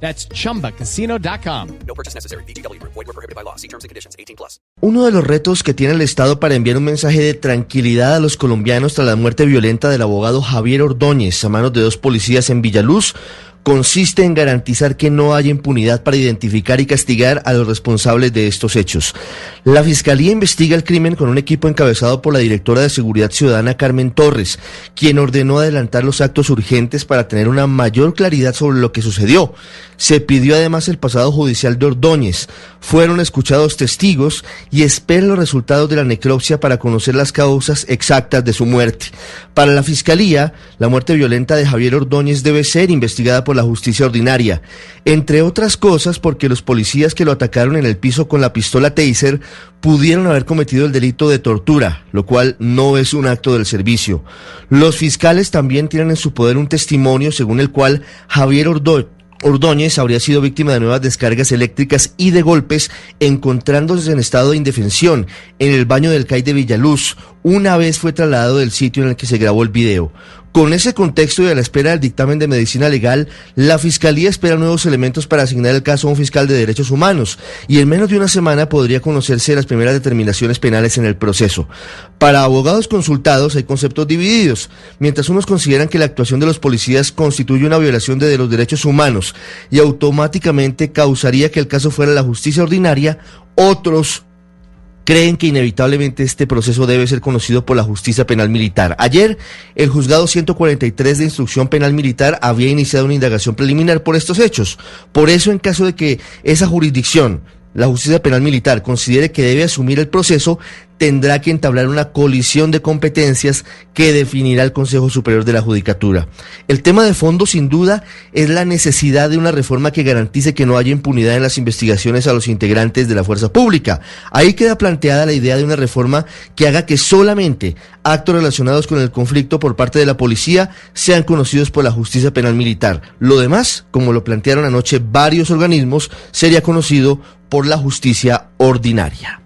That's chumbacasino.com. No purchase necessary. BGW. Void were prohibited by law. See terms and conditions. 18 plus. Uno de los retos que tiene el Estado para enviar un mensaje de tranquilidad a los colombianos tras la muerte violenta del abogado Javier Ordóñez a manos de dos policías en Villaluz consiste en garantizar que no haya impunidad para identificar y castigar a los responsables de estos hechos. La Fiscalía investiga el crimen con un equipo encabezado por la directora de Seguridad Ciudadana Carmen Torres, quien ordenó adelantar los actos urgentes para tener una mayor claridad sobre lo que sucedió. Se pidió además el pasado judicial de Ordóñez. Fueron escuchados testigos y esperan los resultados de la necropsia para conocer las causas exactas de su muerte. Para la Fiscalía, la muerte violenta de Javier Ordóñez debe ser investigada por la justicia ordinaria, entre otras cosas porque los policías que lo atacaron en el piso con la pistola taser pudieron haber cometido el delito de tortura, lo cual no es un acto del servicio. Los fiscales también tienen en su poder un testimonio según el cual Javier Ordóñez habría sido víctima de nuevas descargas eléctricas y de golpes, encontrándose en estado de indefensión en el baño del CAI de Villaluz, una vez fue trasladado del sitio en el que se grabó el video. Con ese contexto y a la espera del dictamen de medicina legal, la Fiscalía espera nuevos elementos para asignar el caso a un fiscal de derechos humanos y en menos de una semana podría conocerse las primeras determinaciones penales en el proceso. Para abogados consultados hay conceptos divididos, mientras unos consideran que la actuación de los policías constituye una violación de los derechos humanos y automáticamente causaría que el caso fuera la justicia ordinaria, otros creen que inevitablemente este proceso debe ser conocido por la justicia penal militar. Ayer, el juzgado 143 de instrucción penal militar había iniciado una indagación preliminar por estos hechos. Por eso, en caso de que esa jurisdicción la justicia penal militar considere que debe asumir el proceso, tendrá que entablar una colisión de competencias que definirá el Consejo Superior de la Judicatura. El tema de fondo, sin duda, es la necesidad de una reforma que garantice que no haya impunidad en las investigaciones a los integrantes de la fuerza pública. Ahí queda planteada la idea de una reforma que haga que solamente actos relacionados con el conflicto por parte de la policía sean conocidos por la justicia penal militar. Lo demás, como lo plantearon anoche varios organismos, sería conocido por la justicia ordinaria.